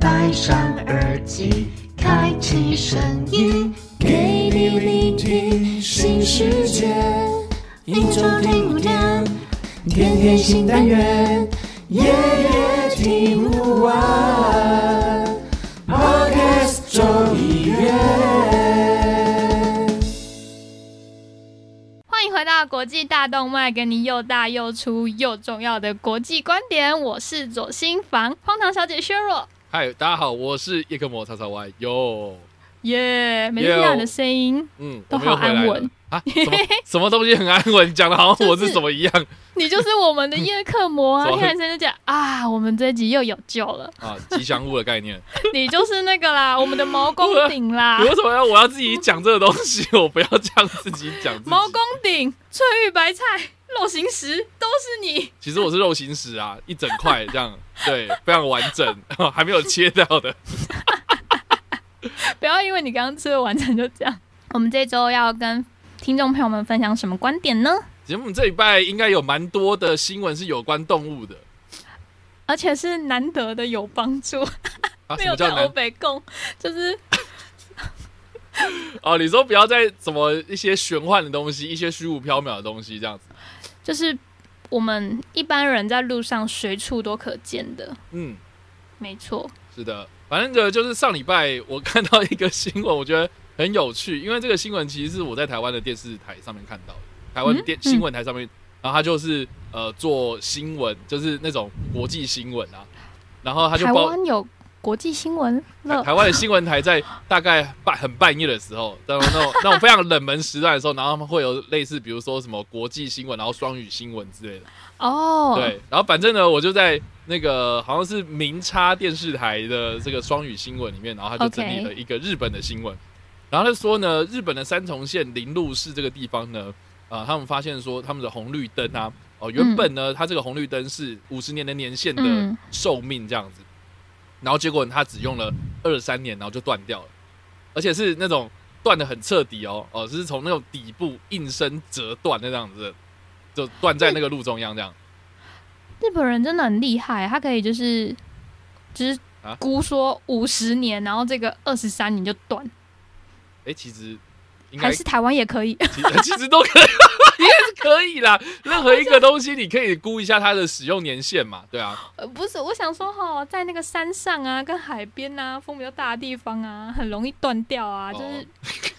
戴上耳机，开启声音，给你聆听新世界。一周听五天，天天新单元，夜夜听不完。Podcast 周一月。欢迎回到国际大动脉，给你又大又粗又重要的国际观点。我是左心房，荒唐小姐削弱。嗨，大家好，我是叶克魔叉叉 Y 哟，耶、每次听到你的声音，嗯，都好安稳啊？什么 什么东西很安稳？讲的好像我是什么一样你就是我们的叶克魔啊！听完声就讲啊，我们这一集又有救了。啊？吉祥物的概念。你就是那个啦，我们的毛公鼎啦 你，为什么要我要自己讲这个东西？我不要这样自己讲。毛公鼎、翠玉白菜、肉形石都是你。其实我是肉形石啊，一整块这样，对，非常完整，还没有切掉的。不要因为你刚刚吃的完整就这样。我们这周要跟听众朋友们分享什么观点呢？节目这礼拜应该有蛮多的新闻是有关动物的而且是难得的有帮助，啊。没有在欧？北共，就是哦，你说不要再什么一些玄幻的东西，一些虚无缥缈的东西这样子。就是我们一般人在路上随处都可见的，嗯，没错。是的，反正这，就是上礼拜我看到一个新闻，我觉得很有趣，因为这个新闻其实是我在台湾的电视台上面看到的，台湾电、嗯。新闻台上面，然后他就是呃做新闻，就是那种国际新闻啊，然后他就台报湾有国际新闻了，台湾的新闻台在大概半很半夜的时候，那种那种那种非常冷门时段的时候，然后他们会有类似比如说什么国际新闻，然后双语新闻之类的。哦，对，然后反正呢，我就在那个好像是明差电视台的这个双语新闻里面，然后他就整理了一个日本的新闻。然后他说呢，日本的三重县铃鹿市这个地方呢，啊、他们发现说他们的红绿灯啊，哦，原本呢，它这个红绿灯是五十年的年限的嗯。寿命这样子，然后结果他只用了二三年，然后就断掉了，而且是那种断的很彻底哦，哦，是从那种底部应声折断那样子，就断在那个路中央这样。日本人真的很厉害，他可以就是就是啊估说五十年，然后这个二十三年就断，哎、其实应该还是台湾也可以。其其实都可以，可以啦。任何一个东西，你可以估一下它的使用年限嘛，对啊。呃，不是，我想说哈，在那个山上啊，跟海边啊，风比较大的地方啊，很容易断掉啊，就哦是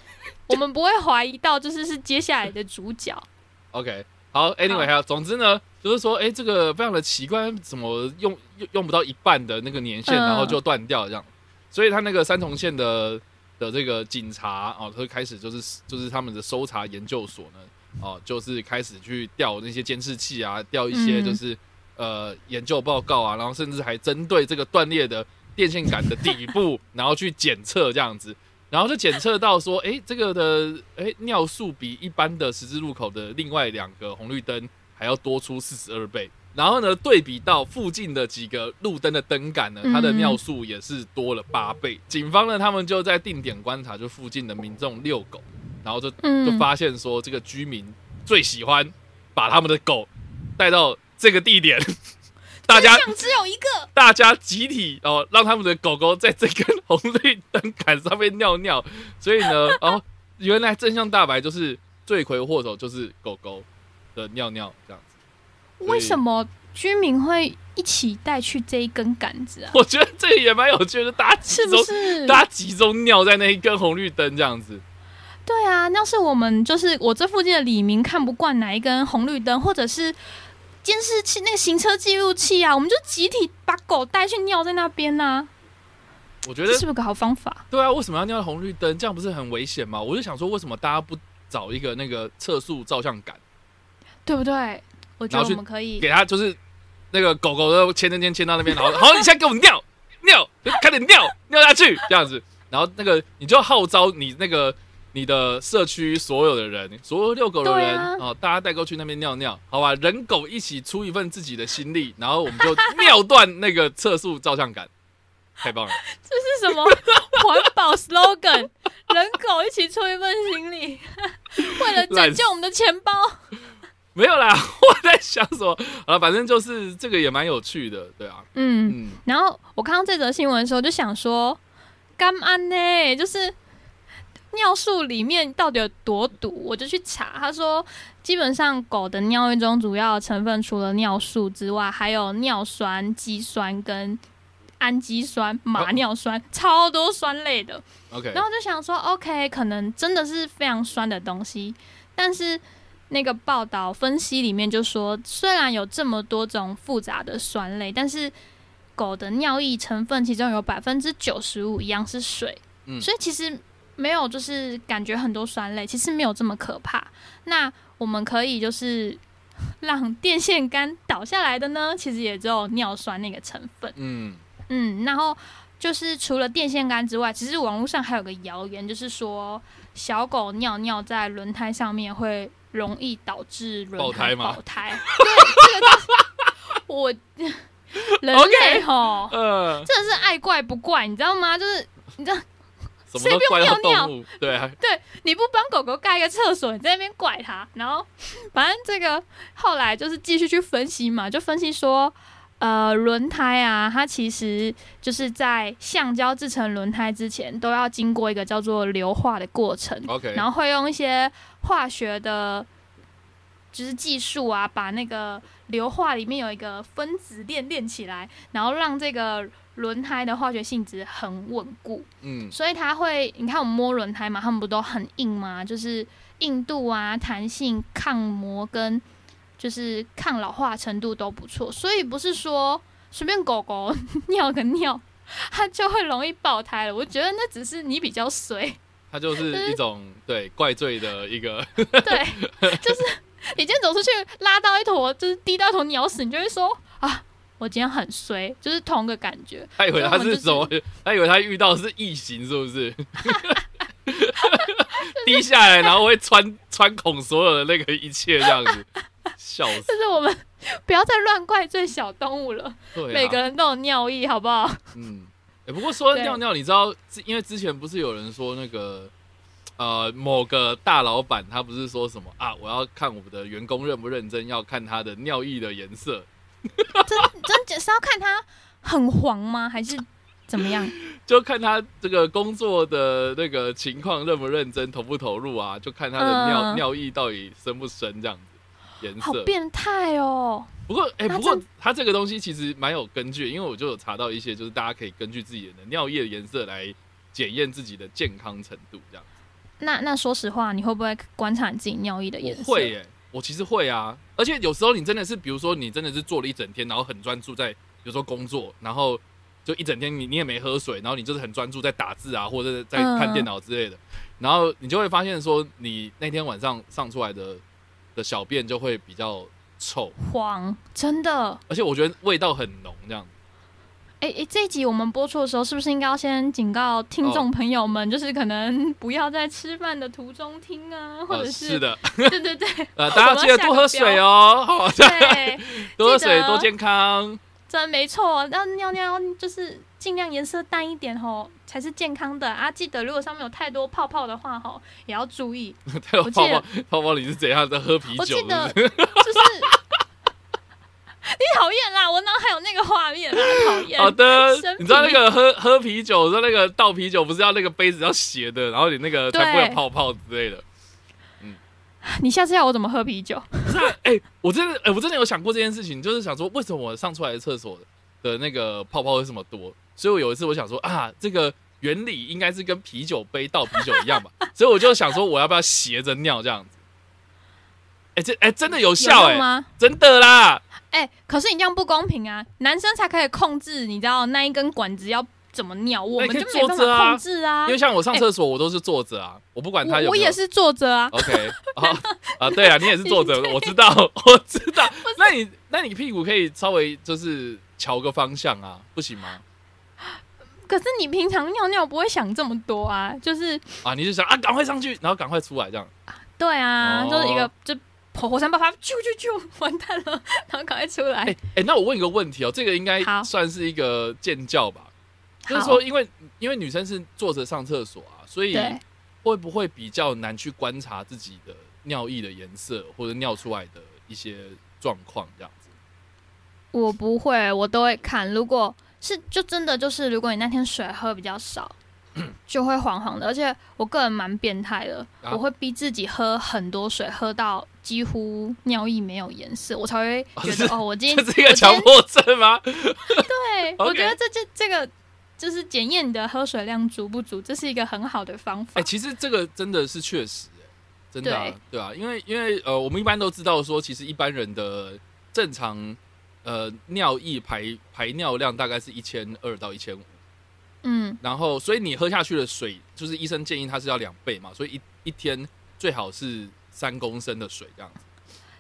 我们不会怀疑到，就是是接下来的主角。OK，好，Anyway，好还有，总之呢，就是说，哎、这个非常的奇怪，怎么用用用不到一半的那个年限，嗯然后就断掉这样。所以他那个三重县的的这个警察哦，他就开始就是就是他们的搜查研究所呢，哦，就是开始去调那些监视器啊，调一些嗯就是、呃研究报告啊，然后甚至还针对这个断裂的电线杆的底部，然后去检测这样子。然后就检测到说，哎，这个的哎尿素比一般的十字路口的另外两个红绿灯还要多出四十二倍。然后呢，对比到附近的几个路灯的灯杆呢，它的嗯尿素也是多了八倍。警方呢，他们就在定点观察，就附近的民众遛狗，然后就嗯就发现说，这个居民最喜欢把他们的狗带到这个地点，大家只有一个，大家集体哦，让他们的狗狗在这根红绿灯杆上面尿尿，所以呢，哦，原来真相大白就是罪魁祸首就是狗狗的尿尿这样子。为什？么居民会一起带去这一根杆子啊？我觉得这个也蛮有趣的，大家集是中不是？大家集中尿在那一根红绿灯这样子。对啊，要是我们就是我这附近的李明看不惯哪一根红绿灯，或者是监视器那个行车记录器啊，我们就集体把狗带去尿在那边呐、我觉得这是不是个好方法？对啊，为什么要尿红绿灯？这样不是很危险吗？我就想说，为什么大家不找一个那个测速照相杆？对不对？我觉得我们可以给他就是那个狗狗的牵牵牵牵到那边，然后好，你现在给我尿 尿，就快点尿尿下去这样子，然后那个你就号召你那个你的社区所有的人，所有遛狗的人啊哦，大家带过去那边尿尿，好吧，人狗一起出一份自己的心力，然后我们就尿断那个测速照相杆，太棒了！这是什么环保 slogan？人狗一起出一份心力，为了拯救我们的钱包。没有啦，我在想什么啊？反正就是这个也蛮有趣的，对啊，嗯，嗯，然后我看到这则新闻的时候，就想说，干安呢？就是尿素里面到底有多毒？我就去查，他说，基本上狗的尿液中主要成分除了尿素之外，还有尿酸、肌酸跟氨基酸、马尿酸，超多酸类的。OK，然后就想说，OK，可能真的是非常酸的东西，但是那个报道分析里面就说，虽然有这么多种复杂的酸类，但是狗的尿液成分其中有百分之九十五一样是水，嗯所以其实没有就是感觉很多酸类，其实没有这么可怕。那我们可以就是让电线杆倒下来的呢，其实也只有尿酸那个成分。嗯，嗯，然后就是除了电线杆之外，其实网络上还有个谣言，就是说小狗尿尿在轮胎上面会容易导致轮爆胎吗爆胎。对，这个就是我人类吼呃，真的是爱怪不怪，你知道吗？就是你知道，什么都怪到谁不用尿？动物，对啊，你不帮狗狗盖一个厕所，你在那边怪它，然后反正这个后来就是继续去分析嘛，就分析说，呃，轮胎啊，它其实就是在橡胶制成轮胎之前，都要经过一个叫做硫化的过程。OK 然后会用一些化学的。就是技术啊，把那个硫化里面有一个分子链链起来，然后让这个轮胎的化学性质很稳固。嗯，所以它会，你看我们摸轮胎嘛，它们不都很硬吗？就是硬度啊、弹性、抗磨跟就是抗老化程度都不错。所以不是说随便狗狗 尿个尿，它就会容易爆胎了。我觉得那只是你比较衰，它就是一种对怪罪的一个，对，就是你今天走出去拉到一坨，就是滴到一坨鸟屎，你就会说啊，我今天很衰，就是同个感觉。他以为他是什么？他以为他遇到的是异形，是不是？滴下来，然后会穿穿孔所有的那个一切，这样子，笑死！就是我们不要再乱怪罪小动物了，对啊，每个人都有尿意，好不好？嗯，欸不过说尿尿，你知道，之因为之前不是有人说那个呃某个大老板他不是说什么啊，我要看我们的员工认不认真，要看他的尿意的颜色。真真是要看他很黄吗？还是怎么样？就看他这个工作的那个情况认不认真，投不投入啊？就看他的尿、嗯尿液到底深不深这样子，颜色。好变态哦！不过，哎、那不过这它这个东西其实蛮有根据，因为我就有查到一些，就是大家可以根据自己的尿液的颜色来检验自己的健康程度，这样。那那说实话，你会不会观察你自己尿液的颜色？我会耶、我其实会啊，而且有时候你真的是，比如说你真的是做了一整天，然后很专注在，比如说工作，然后就一整天你你也没喝水，然后你就是很专注在打字啊，或者在看嗯电脑之类的，然后你就会发现说，你那天晚上上出来的的小便就会比较臭，黄，真的。而且我觉得味道很浓，这样子。哎、哎、这一集我们播出的时候，是不是应该要先警告听众朋友们，就是可能 不要在吃饭的途中听啊，或呃者是的，对对对呃，大家记得多喝水哦，好，对，多喝水多健康。真没错。那尿尿就是尽量颜色淡一点哦，才是健康的啊。记得如果上面有太多泡泡的话吼，也要注意。还有我记得泡泡泡泡，你是怎样在喝啤酒？是记得就是你讨厌啦，我脑海有那个画面啦，讨厌。好的，你知道那个喝喝啤酒，说那个倒啤酒不是要那个杯子要斜的，然后你那个才不会有泡泡之类的。你下次要我怎么喝啤酒？不是啊，哎、我真的，哎、我真的有想过这件事情，就是想说，为什么我上出来的厕所的那个泡泡会这么多？所以我有一次我想说啊，这个原理应该是跟啤酒杯倒啤酒一样吧，所以我就想说，我要不要斜着尿这样子？哎、这哎、真的有效哎？真的啦！哎、可是你这样不公平啊！男生才可以控制，你知道那一根管子要怎么尿，我们就没办坐着控制啊。因为像我上厕所，我都是坐着啊，我不管他。我我也是坐着啊，OK，啊 啊，对啊，你也是坐着，我知道，我知道。那你那你屁股可以稍微就是瞧个方向啊，不行吗？可是你平常尿尿不会想这么多啊，就是啊，你就想啊，赶快上去，然后赶快出来，这样。对啊，哦就是一个就火火山爆发，啾啾啾，完蛋了，然后赶快出来。哎、哎、那我问一个问题哦，这个应该算是一个建教吧？就是说，因为因为女生是坐着上厕所啊，所以，会不会比较难去观察自己的尿液的颜色或者尿出来的一些状况这样子。我不会，我都会看。如果是就真的就是，如果你那天水喝比较少，就会黄黄的。而且我个人蛮变态的，啊我会逼自己喝很多水，喝到几乎尿液没有颜色，我才会觉得哦，我今天 这是一个强迫症吗？对，我觉得 这这这个就是检验你的喝水量足不足，这是一个很好的方法。哎、其实这个真的是确实、哎真的、对啊，因为因为呃，我们一般都知道说，其实一般人的正常呃尿液排排尿量大概是一千二到一千五，嗯，然后所以你喝下去的水，就是医生建议它是要两倍嘛，所以一一天最好是三公升的水这样子。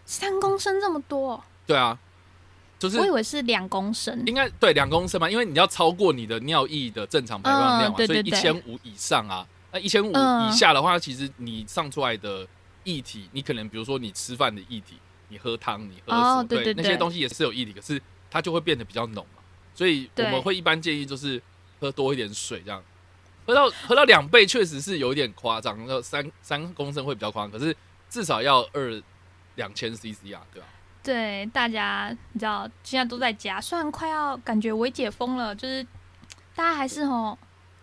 三公升这么多，对啊，就是我以为是两公升。应该对两公升嘛，因为你要超过你的尿液的正常排放量嘛，所以一嗯对对。对千五以上啊，那一千五嗯。以下的话，其实你上出来的液体，你可能比如说你吃饭的液体，你喝汤，你喝水，哦对那些东西也是有液体，可是它就会变得比较浓嘛，所以我们会一般建议就是喝多一点水，这样。喝到喝到两倍确实是有一点夸张，那三三公升会比较夸张，可是至少要二两千 CC 啊，对吧、对，大家你知道现在都在家，虽然快要感觉微解封了，就是大家还是吼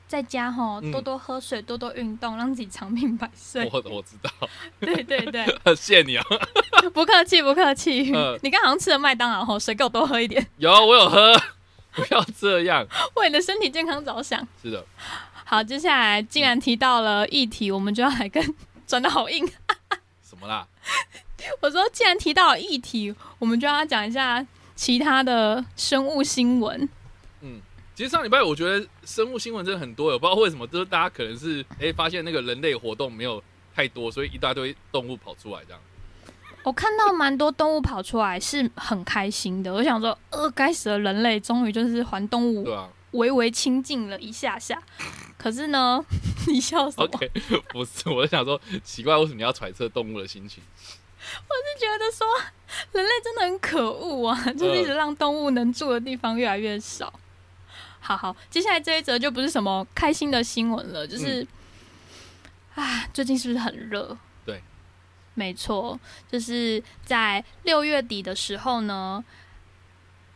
在家吼嗯多多喝水，多多运动，让自己长命百岁。我我知道，对对对，谢谢你啊。不客气不客气。嗯 你刚好像吃了麦当劳吼，水给我多喝一点，有，我有喝，不要这样。为你的身体健康着想。是的，好，接下来既然提到了议题，我们就要来跟转的好硬。啦？我说，既然提到议题，我们就要讲一下其他的生物新闻。嗯，其实上礼拜我觉得生物新闻真的很多，我不知道为什么，就是大家可能是哎、发现那个人类活动没有太多，所以一大堆动物跑出来这样。我看到蛮多动物跑出来，是很开心的。我想说，呃，该死的人类终于就是还动物对啊微微亲近了一下下。可是呢，你笑什么，OK，不是，我在想说奇怪，为什么你要揣测动物的心情？我是觉得说，人类真的很可恶啊，就是一直让动物能住的地方越来越少。好好，接下来这一则就不是什么开心的新闻了，就是，啊、最近是不是很热？对，没错，就是在六月底的时候呢，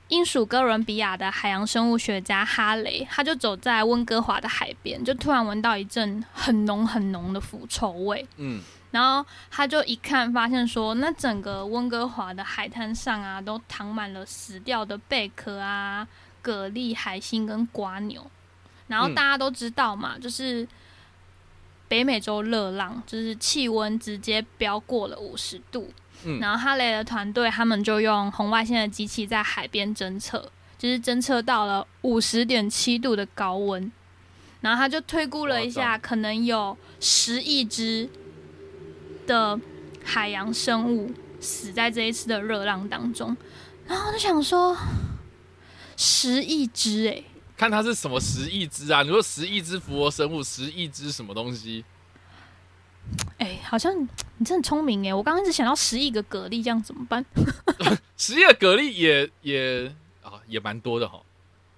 英属哥伦比亚的海洋生物学家哈雷，他就走在温哥华的海边，就突然闻到一阵很浓很浓的腐臭味。嗯，然后他就一看，发现说，那整个温哥华的海滩上啊，都躺满了死掉的贝壳啊、蛤蜊、海星跟瓜牛。然后嗯大家都知道嘛，就是北美洲热浪，就是气温直接飙过了五十度。嗯然后哈雷的团队他们就用红外线的机器在海边侦测，就是侦测到了五十点七度的高温。然后他就推估了一下，可能有十亿只的海洋生物死在这一次的热浪当中。然后我就想说，十亿只诶、看它是什么十亿只啊？你说十亿只复活生物，十亿只什么东西？哎、好像你真的很聪明哎、我刚刚一直想到十亿个蛤蜊，这样怎么办？十亿个蛤蜊也也啊也蛮多的哈。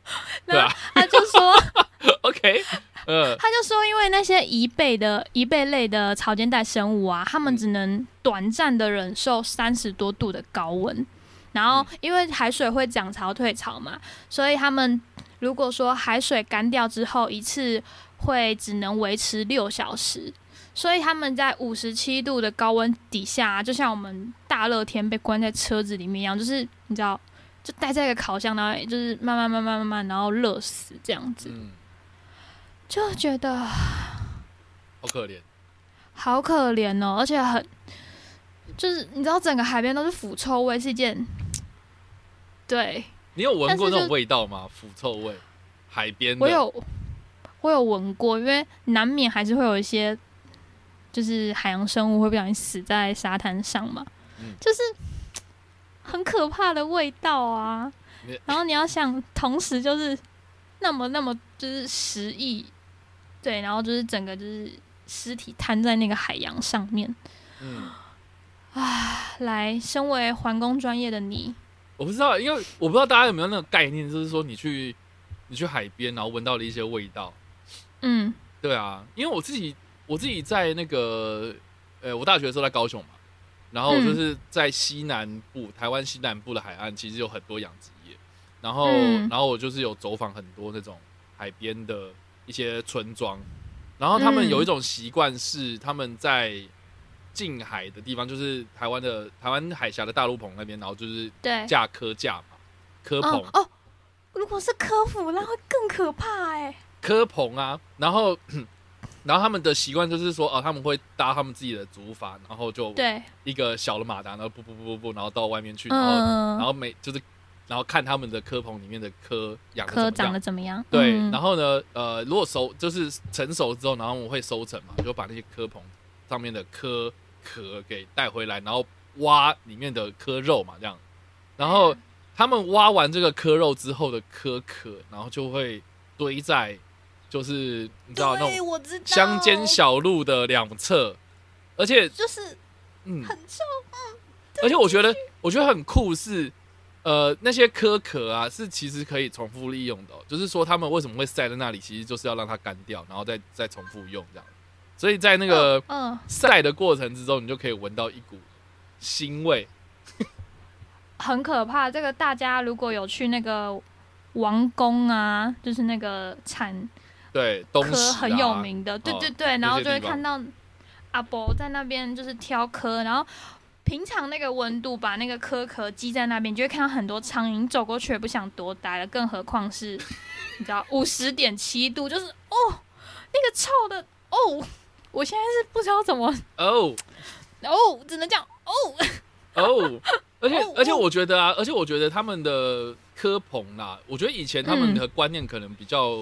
对啊他就说，，OK，呃，他就说，因为那些贻贝的贻贝类的草间带生物啊，他们只能短暂的忍受三十多度的高温，然后因为海水会涨潮退潮嘛，所以他们如果说海水干掉之后，一次会只能维持六小时。所以他们在五十七度的高温底下啊、就像我们大热天被关在车子里面一样，就是你知道，就待在一个烤箱，然后就是慢慢慢慢慢慢，然后热死这样子，嗯，就觉得好可怜。好可怜哦，而且很，就是你知道整个海边都是腐臭味，是一件，对你有闻过那种味道吗？腐臭味，海边。我有我有闻过，因为难免还是会有一些，就是海洋生物会不小心死在沙滩上嘛，嗯就是 很可怕的味道啊。然后你要想，同时就是那么那么就是十亿，对，然后就是整个就是尸体摊在那个海洋上面。嗯，来，身为环工专业的你，我不知道，因为我不知道大家有没有那个概念，就是说你去你去海边，然后闻到了一些味道。嗯对啊，因为我自己我自己在那个呃，我大学的时候在高雄嘛，然后就是在西南部，台湾西南部的海岸，其实有很多养殖业。然后，嗯。然后我就是有走访很多那种海边的一些村庄，然后他们嗯。有一种习惯是他们在近海的地方，就是台湾的台湾海峡的大陆棚那边，然后就是对，架科架嘛，科棚。哦哦，如果是科普，那会更可怕哎。科棚啊，然后然后他们的习惯就是说，哦，他们会搭他们自己的竹筏，然后就对，一个小的马达，然后不不不不不，然后到外面去，然后、嗯，然后每就是然后看他们的科棚里面的科养科长得。怎么样？对，嗯然后呢，呃，如果熟就是成熟之后，然后我会收成嘛，就把那些科棚上面的科壳给带回来，然后挖里面的科肉嘛，这样。然后他们挖完这个科肉之后的科壳，然后就会堆在，就是你知道那，种乡间小路的两侧，而且就是嗯，很臭。嗯而且我觉得，我觉得很酷是，呃，那些壳壳啊，是其实可以重复利用的、哦。就是说，他们为什么会晒在那里，其实就是要让它干掉，然后再再重复用这样。所以在那个嗯，晒的过程之中，你就可以闻到一股腥味。很可怕。这个大家如果有去那个王宫啊，就是那个产对，东科很有名的，对哦对对，那然后就会看到阿伯在那边就是挑科，然后平常那个温度把那个壳壳积在那边，你就会看到很多苍蝇走过去也不想多待了，更何况是你知道 五十点七度，就是哦那个臭的哦，我现在是不知道怎么哦。哦，只能这样哦，哦，而且哦而且我觉得啊，而且我觉得他们的科棚啦，我觉得以前他们嗯。的观念可能比较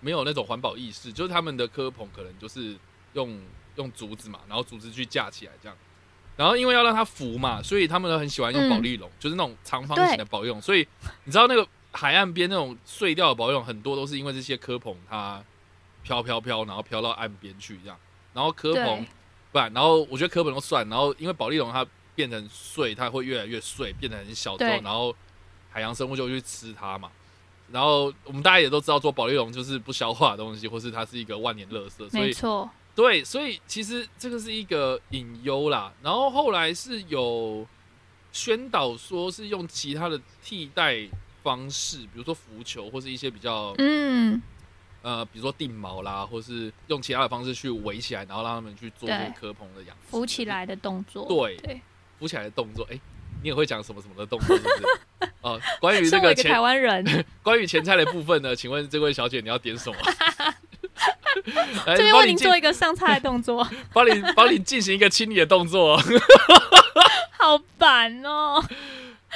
没有那种环保意识，就是他们的科棚可能就是用用竹子嘛，然后竹子去架起来这样。然后因为要让它浮嘛，所以他们都很喜欢用嗯保丽龙，就是那种长方形的保丽龙。所以你知道那个海岸边那种碎掉的保丽龙，很多都是因为这些科棚它飘飘飘，然后飘到岸边去这样。然后科棚不然，然后我觉得科棚都算，然后因为保利龙它变成碎，它会越来越碎，变得很小之后，然后海洋生物就会去吃它嘛。然后我们大家也都知道，做保利龙就是不消化的东西，或是它是一个万年垃圾，所以没错，对，所以其实这个是一个隐忧啦。然后后来是有宣导说是用其他的替代方式，比如说浮球或是一些比较嗯，呃，比如说定锚啦，或是用其他的方式去围起来，然后让他们去做这对。个科棚的养殖。浮起来的动作，对对，浮起来的动作，哎、你也会讲什么什么的动作，是不是？哦、关于这个台湾人，关于前菜的部分呢，请问这位小姐你要点什么？来这边为您做一个上菜的动作，帮你帮你进行一个清理的动作哦。好烦哦。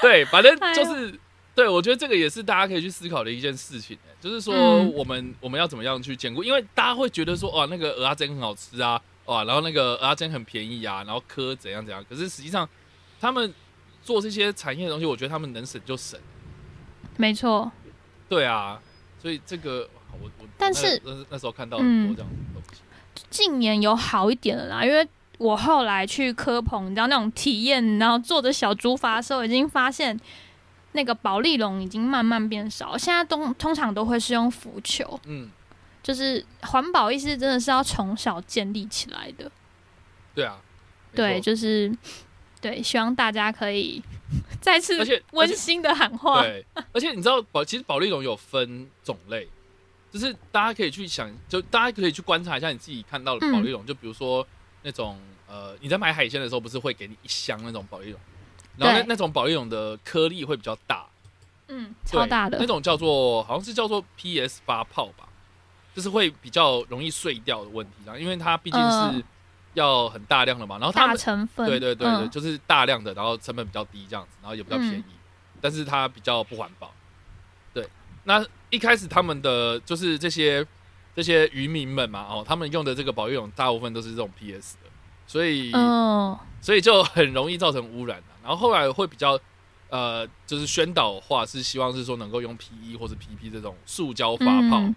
对，反正就是，对我觉得这个也是大家可以去思考的一件事情、欸就是说嗯我们、我们要怎么样去兼顾，因为大家会觉得说，哇，那个鹅阿珍很好吃啊，哇，然后那个鹅阿珍很便宜啊，然后科怎样怎样，可是实际上他们做这些产业的东西，我觉得他们能省就省。没错，对啊，所以这个我我但是那时候看到很多这样的东西，近年有好一点了啦，因为我后来去科鹏，你知道那种体验，然后坐着小竹筏的时候，已经发现那个保利龙已经慢慢变少，现在都通常都会是用浮球，嗯，就是环保意识真的是要从小建立起来的。对啊，对，就是对，希望大家可以 再次 温馨的喊话。对，而且你知道保其实保利龙有分种类，就是大家可以去想，就大家可以去观察一下你自己看到的保利龙，就比如说那种呃你在买海鲜的时候，不是会给你一箱那种保利龙，然后那那种保利龙的颗粒会比较大，嗯，超大的。那种叫做好像是叫做 PS 八泡吧，就是会比较容易碎掉的问题啦，因为它毕竟是嗯要很大量的嘛，然后他大们成分。对对对对，嗯就是大量的，然后成本比较低这样子，然后也比较便宜，但是它比较不环保。对，那一开始他们的就是这些这些渔民们嘛，哦，他们用的这个保育泳大部分都是这种 PS 的，所以、哦，所以就很容易造成污染、啊、然后后来会比较呃，就是宣导话是希望是说能够用 PE 或者 PP 这种塑胶发泡，嗯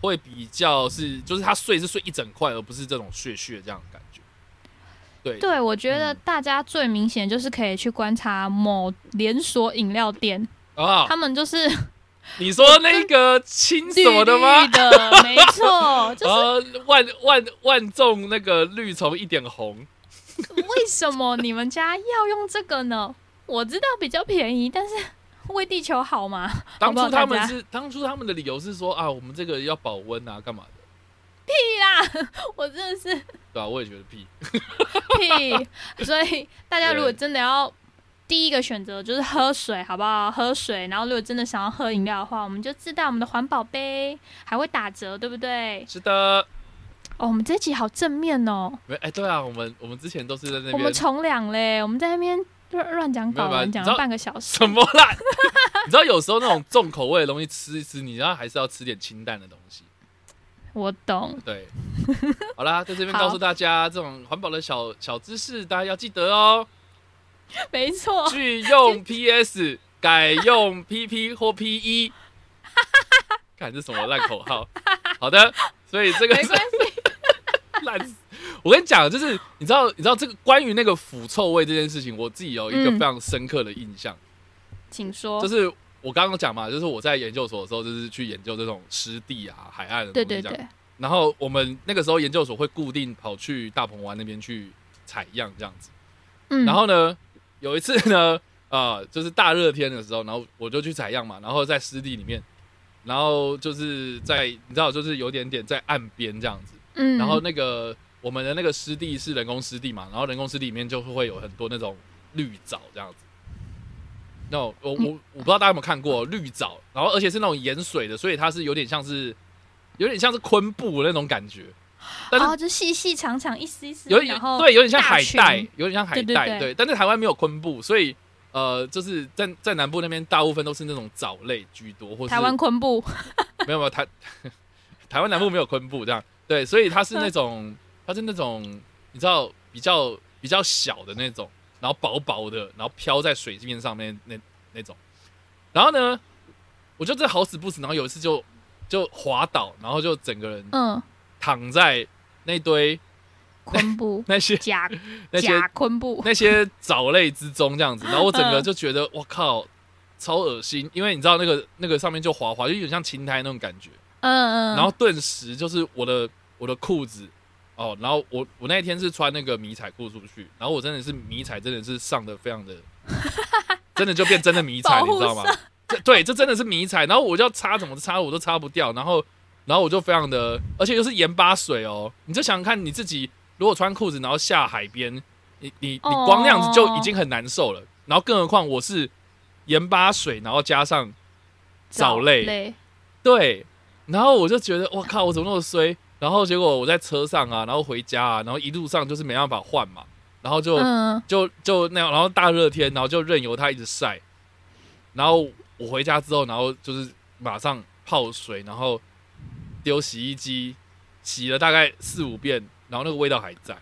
会比较是就是它碎是碎一整块，而不是这种屑屑这样的感觉。对对，我觉得嗯大家最明显就是可以去观察某连锁饮料店，啊，他们就是 你说那个青什么的吗绿？绿的，没错，就是呃，万万万众那个绿从一点红，为什么你们家要用这个呢？我知道比较便宜，但是为地球好吗？当初他们是当初他们的理由是说啊，我们这个要保温啊，干嘛的？屁啦！我真的是对啊、我也觉得屁。屁，所以大家如果真的要第一个选择就是喝水，好不好？喝水，然后如果真的想要喝饮料的话，我们就自带我们的环保杯，还会打折，对不对？是的，哦，我们这集好正面哦，没哎、对啊，我们我们之前都是在那边我们从良嘞，我们在那边乱乱讲稿文，讲了半个小时什。么啦？你知道有时候那种重口味的东西吃一吃，你知道还是要吃点清淡的东西。我懂，对，好啦，在这边告诉大家，这种环保的小小知识，大家要记得哦。没错，拒用 PS，改用 PP 或 PE。看这什么烂口号？好的，所以这个是没关系。烂。我跟你讲，就是你知道，你知道这个关于那个腐臭味这件事情，我自己有一个嗯非常深刻的印象，请说。就是我刚刚讲嘛，就是我在研究所的时候，就是去研究这种湿地啊、海岸的东西这样。对对对，然后我们那个时候研究所会固定跑去大鹏湾那边去采样这样子。嗯，然后呢，有一次呢，呃，就是大热天的时候，然后我就去采样嘛，然后在湿地里面，然后就是在你知道，就是有点点在岸边这样子。嗯，然后那个我们的那个湿地是人工湿地嘛，然后人工湿地里面就会有很多那种绿藻这样子。那我我我我不知道大家有没有看过绿藻，然后而且是那种盐水的，所以它是有点像是有点像是昆布的那种感觉，但是哦，就细细长长一丝一丝，有点然后对，有点像海带，有点像海带，对。但是台湾没有昆布，所以呃，就是在在南部那边大部分都是那种藻类居多，或是台湾昆布，没有没有台 台湾南部没有昆布这样，对，所以它是那种它是那种你知道比较比较小的那种，然后薄薄的，然后飘在水面上面那那种，然后呢，我就这好死不死，然后有一次就就滑倒，然后就整个人嗯，躺在那堆昆布 那些假那些假昆布，那些藻类之中这样子，然后我整个嗯。就觉得我靠，超恶心，因为你知道那个那个上面就滑滑，就有点像青苔那种感觉，嗯嗯，然后顿时就是我的我的裤子哦，然后我我那一天是穿那个迷彩裤出去，然后我真的是迷彩真的是上的非常的，真的就变真的迷彩，你知道吗？这对，这真的是迷彩，然后我就要擦怎么擦我都擦不掉，然后然后我就非常的，而且又是盐巴水哦，你就想想看你自己如果穿裤子然后下海边，你你你光那样子就已经很难受了，然后更何况我是盐巴水，然后加上藻类，类，对，然后我就觉得我靠，我怎么那么衰？然后结果我在车上啊，然后回家啊，然后一路上就是没办法换嘛，然后就、嗯，就就那样，然后大热天，然后就任由它一直晒，然后我回家之后，然后就是马上泡水，然后丢洗衣机，洗了大概四五遍，然后那个味道还在。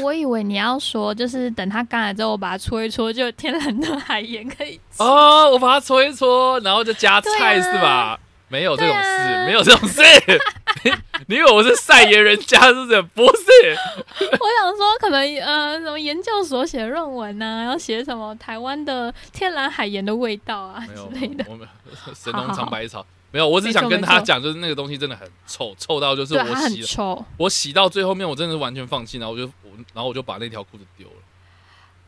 我以为你要说，就是等它干了之后，我把它搓一搓，就有天然的海盐可以吃。哦，我把它搓一搓，然后就加菜、啊是吧？没有这种事，啊没有这种事。你 你以为我是晒盐人家是不是？不是。我想说，可能呃，什么研究所写论文啊，要写什么台湾的天然海盐的味道啊之类的。我们 神农尝百草。没有，我只想跟他讲，就是那个东西真的很臭，臭到就是我洗了，我洗到最后面，我真的是完全放弃，然后我就我，然后我就把那条裤子丢了。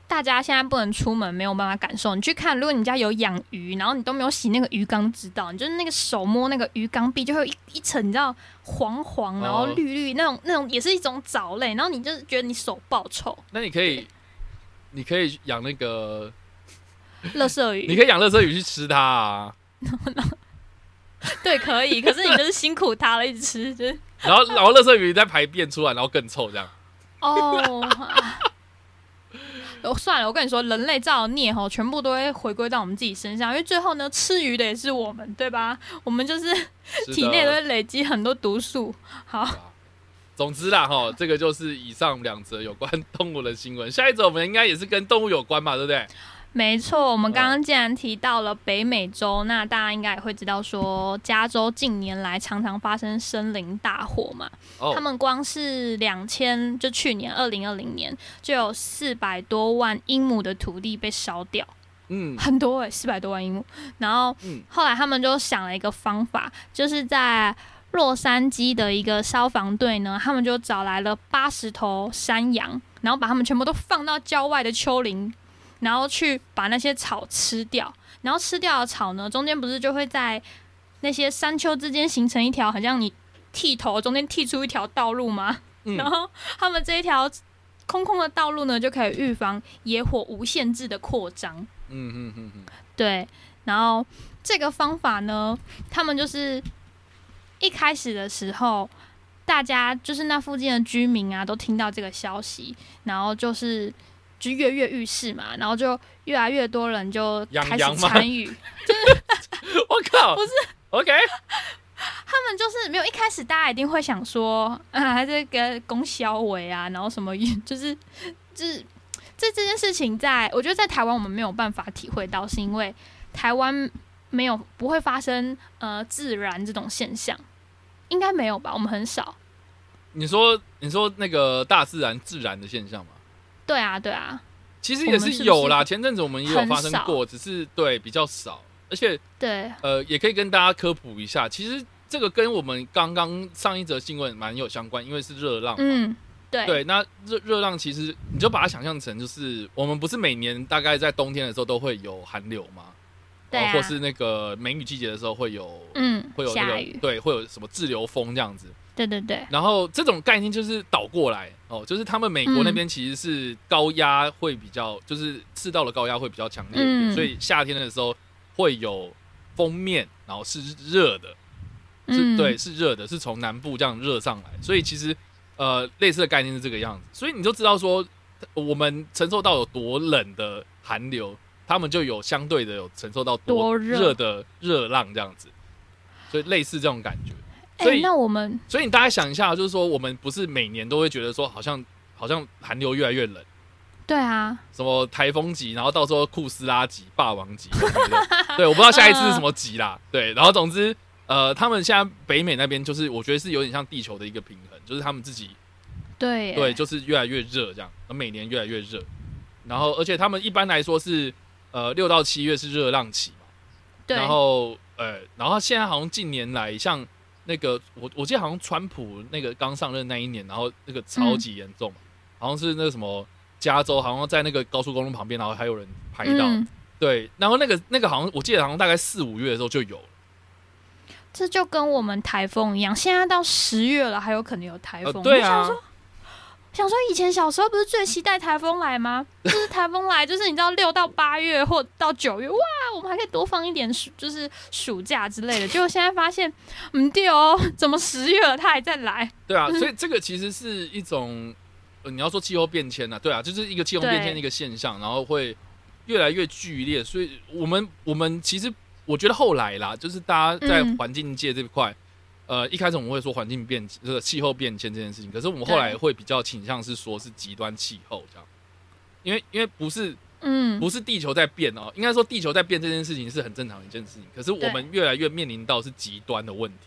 大家现在不能出门，没有办法感受。你去看，如果你家有养鱼，然后你都没有洗那个鱼缸，知道，你就是那个手摸那个鱼缸壁，就会有一一层，你知道黄黄，然后哦绿绿那种那种，也是一种藻类。然后你就是觉得你手爆臭，那你可以，你可以养那个，乐色鱼。你可以养乐色鱼去吃它啊。对，可以。可是你就是辛苦它了，一直吃，就是然后，然后乐色鱼再排便出来，然后更臭这样。哦。啊哦，算了，我跟你说，人类造的孽吼，全部都会回归到我们自己身上，因为最后呢，吃鱼的也是我们，对吧？我们就是 是体内都会累积很多毒素。好，总之啦，哈，这个就是以上两则有关 动物的新闻。下一则我们应该也是跟动物有关嘛，对不对？没错，我们刚刚既然提到了北美洲，那大家应该也会知道说，加州近年来常常发生森林大火嘛。哦他，们光是两千，就去年二零二零年就有四百多万英亩的土地被烧掉，嗯很多诶、四百多万英亩。然后嗯，后来他们就想了一个方法，就是在洛杉矶的一个消防队呢，他们就找来了八十头山羊，然后把他们全部都放到郊外的丘陵，然后去把那些草吃掉。然后吃掉的草呢，中间不是就会在那些山丘之间形成一条，好像你剃头中间剃出一条道路吗？嗯然后他们这一条空空的道路呢，就可以预防野火无限制的扩张。嗯嗯嗯嗯，对，然后这个方法呢，他们就是一开始的时候，大家就是那附近的居民啊，都听到这个消息，然后就是就跃跃欲试嘛，然后就越来越多人就开始参与。我靠，不是 OK，他们就是没有一开始，大家一定会想说，啊，这个供销委啊，然后什么，就是就是这这件事情在，我觉得在台湾我们没有办法体会到，是因为台湾没有不会发生呃自燃这种现象，应该没有吧？我们很少。你说你说那个大自然自然的现象嘛，对啊，对啊，其实也是有啦。是前阵子我们也有发生过，只是对比较少，而且对，呃，也可以跟大家科普一下，其实这个跟我们刚刚上一则新闻蛮有相关，因为是热浪嘛。嗯，对，对，那热热浪其实你就把它想象成就是我们不是每年大概在冬天的时候都会有寒流吗？对啊，或是那个梅雨季节的时候会有嗯，会有那个对，会有什么滞留风这样子。对对对，然后这种概念就是倒过来哦，就是他们美国那边嗯其实是高压会比较，就是赤道的高压会比较强烈一点，嗯。所以夏天的时候会有封面，然后是热的，是、嗯，对，是热的，是从南部这样热上来，所以其实呃类似的概念是这个样子，所以你就知道说我们承受到有多冷的寒流，他们就有相对的有承受到多热。热的热浪这样子，所以类似这种感觉。哎、所以那我们所以你大概想一下，就是说我们不是每年都会觉得说好像好像寒流越来越冷，对啊，什么台风级，然后到时候库斯拉级、霸王级对，我不知道下一次是什么级啦，对，然后总之呃，他们现在北美那边就是我觉得是有点像地球的一个平衡，就是他们自己对对，就是越来越热这样，每年越来越热，然后而且他们一般来说是呃六到七月是热浪期嘛，对，然后呃，然后现在好像近年来，像那个我我记得好像川普那个刚上任那一年，然后那个超级严重嘛，好像是那个什么加州，好像在那个高速公路旁边，然后还有人拍到，嗯。对，然后那个那个好像我记得好像大概四五月的时候就有了，这就跟我们台风一样，现在到十月了，还有可能有台呃，风。对啊。我想说，，想说以前小时候不是最期待台风来吗？就是台风来，就是你知道六到八月或到九月，哇，我们还可以多放一点暑，就是暑假之类的。结果现在发现，嗯，对哦，怎么十月了它还在来？对啊，所以这个其实是一种，呃、你要说气候变迁呢、啊，对啊，就是一个气候变迁的一个现象，然后会越来越剧烈，所以我们我们其实我觉得后来啦，就是大家在嗯环境界这块，呃，一开始我们会说环境变这个气候变迁这件事情，可是我们后来会比较倾向是说是极端气候这样，因为因为不是嗯，不是地球在变哦，应该说地球在变这件事情是很正常的一件事情，可是我们越来越面临到是极端的问题，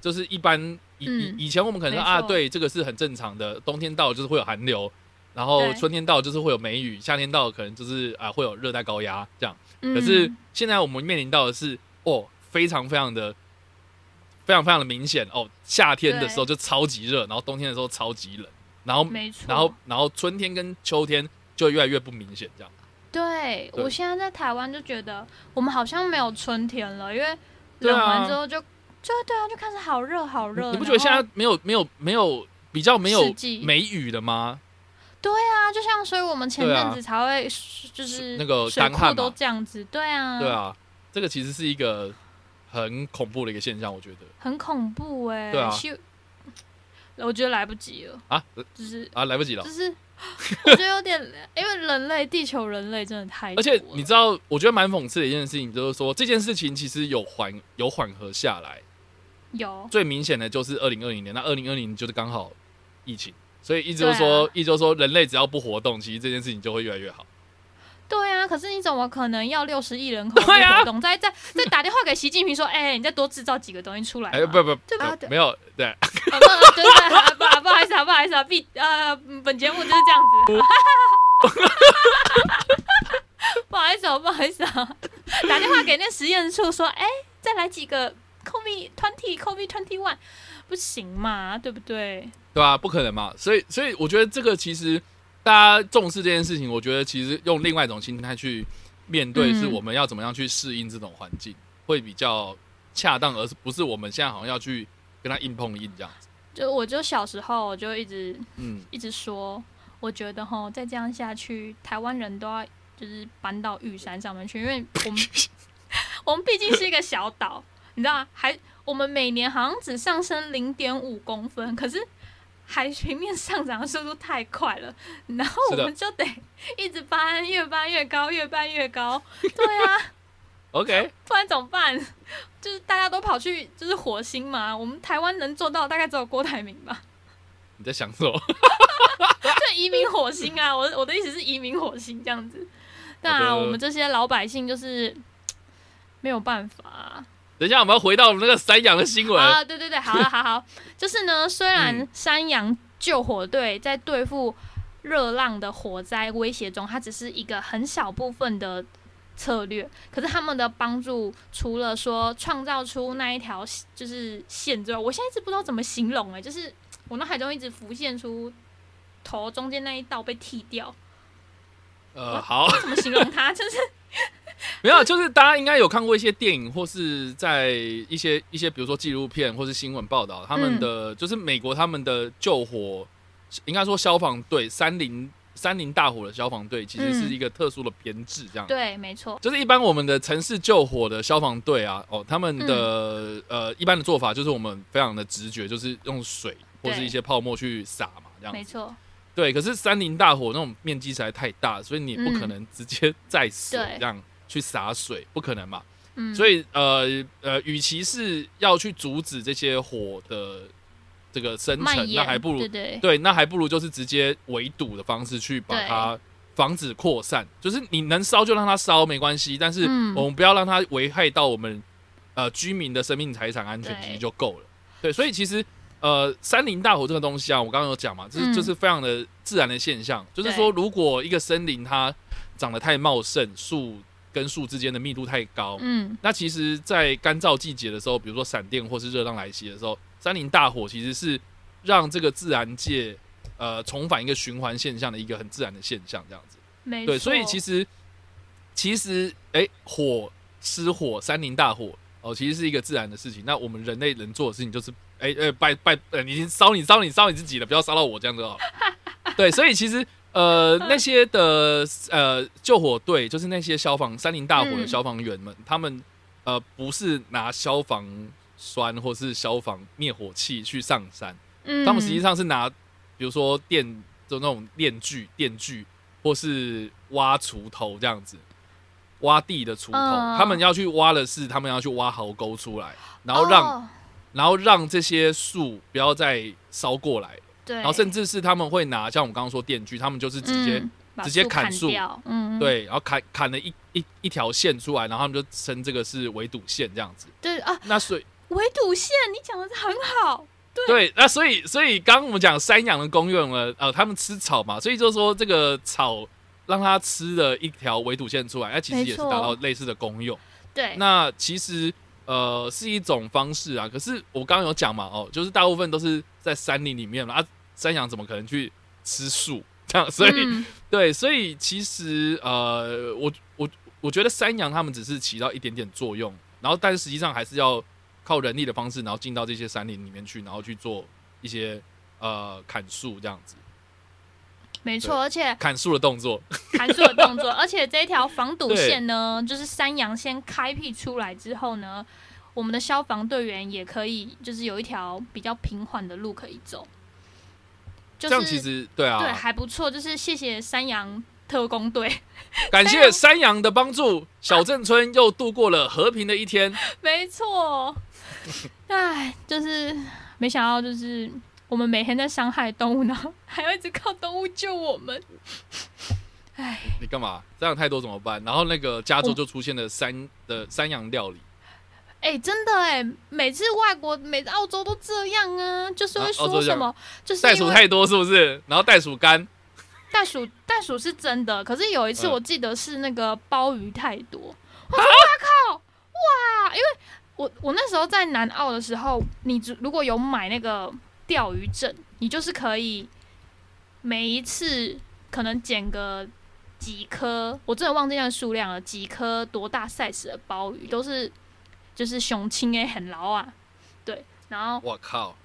就是一般以以嗯以前我们可能说啊，对，这个是很正常的，冬天到了就是会有寒流，然后春天到了就是会有梅雨，夏天到了可能就是啊会有热带高压这样，嗯可是现在我们面临到的是哦，非常非常的。非常非常的明显哦，夏天的时候就超级热，然后冬天的时候超级冷，然后没错，然后然后春天跟秋天就越来越不明显这样。对对我现在在台湾就觉得我们好像没有春天了，因为冷完之后就就对啊，就开始好热好热。你不觉得现在没有没有没有比较没有梅雨的吗？对啊，就像所以我们前阵子才会就是那个水干旱都这样子，对啊，对，啊，这个其实是一个很恐怖的一个现象，我觉得。很恐怖哎、对啊。希我觉得来不及了，啊？呃就是啊来不及了。就。是 我觉得有点，因为人类地球人类真的太多而且你知道，我觉得蛮讽刺的一件事情，就是说这件事情其实有缓有缓和下来。有。最明显的就是二零二零年，那二零二零就是刚好疫情，所以一直就对啊。说，一直就说人类只要不活动，其实这件事情就会越来越好。对啊，可是你怎么可能要六十亿人口不对啊活动，再再再打电话给习近平说，哎、你再多制造几个东西出来？哎，不不对吧，没有对，啊不，不不好意思啊，不好意思啊，毕呃，本节目就是这样子。不好意思哦，不好意思啊，打电话给那实验处说，哎、再来几个 COVID twenty COVID twenty one，不行嘛，对不对？对啊、不可能嘛，所以所以我觉得这个其实大家重视这件事情，我觉得其实用另外一种心态去面对，嗯是我们要怎么样去适应这种环境，会比较恰当，而是不是我们现在好像要去跟他硬碰硬这样子。就我就小时候我就一直嗯，一直说，我觉得哈，再这样下去，台湾人都要就是搬到玉山上面去，因为我们 我们毕竟是一个小岛，你知道吗？还我们每年好像只上升零点五公分，可是海平面上涨的速度太快了，然后我们就得一直搬，越搬越高，越搬越高。对啊，OK，不然怎么办？就是大家都跑去就是火星嘛，我们台湾能做到大概只有郭台铭吧。你在想什么？就，移民火星啊！我我的意思是移民火星这样子。当然，好的我们这些老百姓就是没有办法啊等一下，我们要回到我们那个山羊的新闻。啊！对对对，好了，好好，就是呢，虽然嗯山羊救火队在对付热浪的火灾威胁中，它只是一个很小部分的策略，可是他们的帮助除了说创造出那一条就是线之外，我现在一直不知道怎么形容哎、就是我脑海中一直浮现出头中间那一道被剃掉。呃，好，怎么形容它？就是 没有，就是大家应该有看过一些电影，或是在一些一些，比如说纪录片或是新闻报道，他们嗯。的、就是美国他们的救火，应该说消防队，山林山林大火的消防队，其实是嗯。一个特殊的编制，这样。对，没错，就是一般我们的城市救火的消防队啊，哦，他们的、嗯。呃一般的做法就是我们非常的直觉，就是用水或是一些泡沫去撒嘛，这样。没错，对，可是山林大火那种面积实在太大，所以你也不可能直接 在水对。这样去洒水，不可能嘛。嗯，所以呃呃，与其是要去阻止这些火的这个生成，那还不如对那还不如就是直接围堵的方式去把它防止扩散。就是你能烧就让它烧没关系，但是嗯我们不要让它危害到我们呃居民的生命财产安全，其实就够了。对，所以其实呃山林大火这个东西啊，我刚刚有讲嘛，这是嗯就是非常的自然的现象。就是说，如果一个森林它长得太茂盛，树跟树之间的密度太高，嗯，那其实，在干燥季节的时候，比如说闪电或是热浪来袭的时候，山林大火其实是让这个自然界呃重返一个循环现象的一个很自然的现象，这样子。没，对，所以其实其实哎、火失火，山林大火哦，其实是一个自然的事情。那我们人类能做的事情就是，哎、哎、拜拜，呃，你烧你烧你烧你自己的，不要烧到我这样就好了。对，所以其实呃那些的呃救火队，就是那些消防山林大火的嗯消防员们，他们呃不是拿消防栓或是消防灭火器去上山，嗯，他们实际上是拿，比如说电就那种电锯、电锯，或是挖锄头这样子，挖地的锄头，嗯。他们要去挖的是，他们要去挖壕沟出来，然后让、哦。然后让这些树不要再烧过来，对，然后甚至是他们会拿，像我们刚刚说电锯，他们就是直接、嗯直接砍树，嗯，对，然后砍砍了一一一条线出来，然后他们就称这个是围堵线这样子。对啊，那所以围堵线，你讲的是很好，对，那所以所以刚刚我们讲山羊的功用呢，呃，他们吃草嘛，所以就说这个草让它吃了一条围堵线出来，那其实也是达到类似的功用。对，那其实呃是一种方式啊，可是我刚刚有讲嘛，哦，就是大部分都是在山林里面嘛，啊，山羊怎么可能去吃树？这样，所以、嗯对，所以其实呃，我我我觉得山羊他们只是起到一点点作用，然后但是实际上还是要靠人力的方式，然后进到这些山林里面去，然后去做一些呃砍树这样子，没错，而且砍树的动作。砍树的动作，而且这一条防堵线呢，就是山羊先开辟出来之后呢，我们的消防队员也可以就是有一条比较平缓的路可以走，就是这样其实对啊，对还不错，就是谢谢山羊特工队，感谢山羊的帮助，小镇村又度过了和平的一天。没错，唉，就是没想到就是。我们每天在伤害动物，然后还要一直靠动物救我们。唉，你干嘛？这样太多怎么办？然后那个加州就出现了山的山羊料理，哎、真的哎，每次外国、每次澳洲都这样啊，就是会说什么，就是袋鼠太多是不是？然后袋鼠干，袋鼠袋鼠是真的，可是有一次嗯我记得是那个鲍鱼太多，我说哇靠哇！因为我我那时候在南澳的时候，你只如果有买那个钓鱼证，你就是可以每一次可能捡个几颗，我真的忘记那个数量了，几颗多大 size 的鲍鱼都是就是雄青诶，很牢啊，对，然后我靠，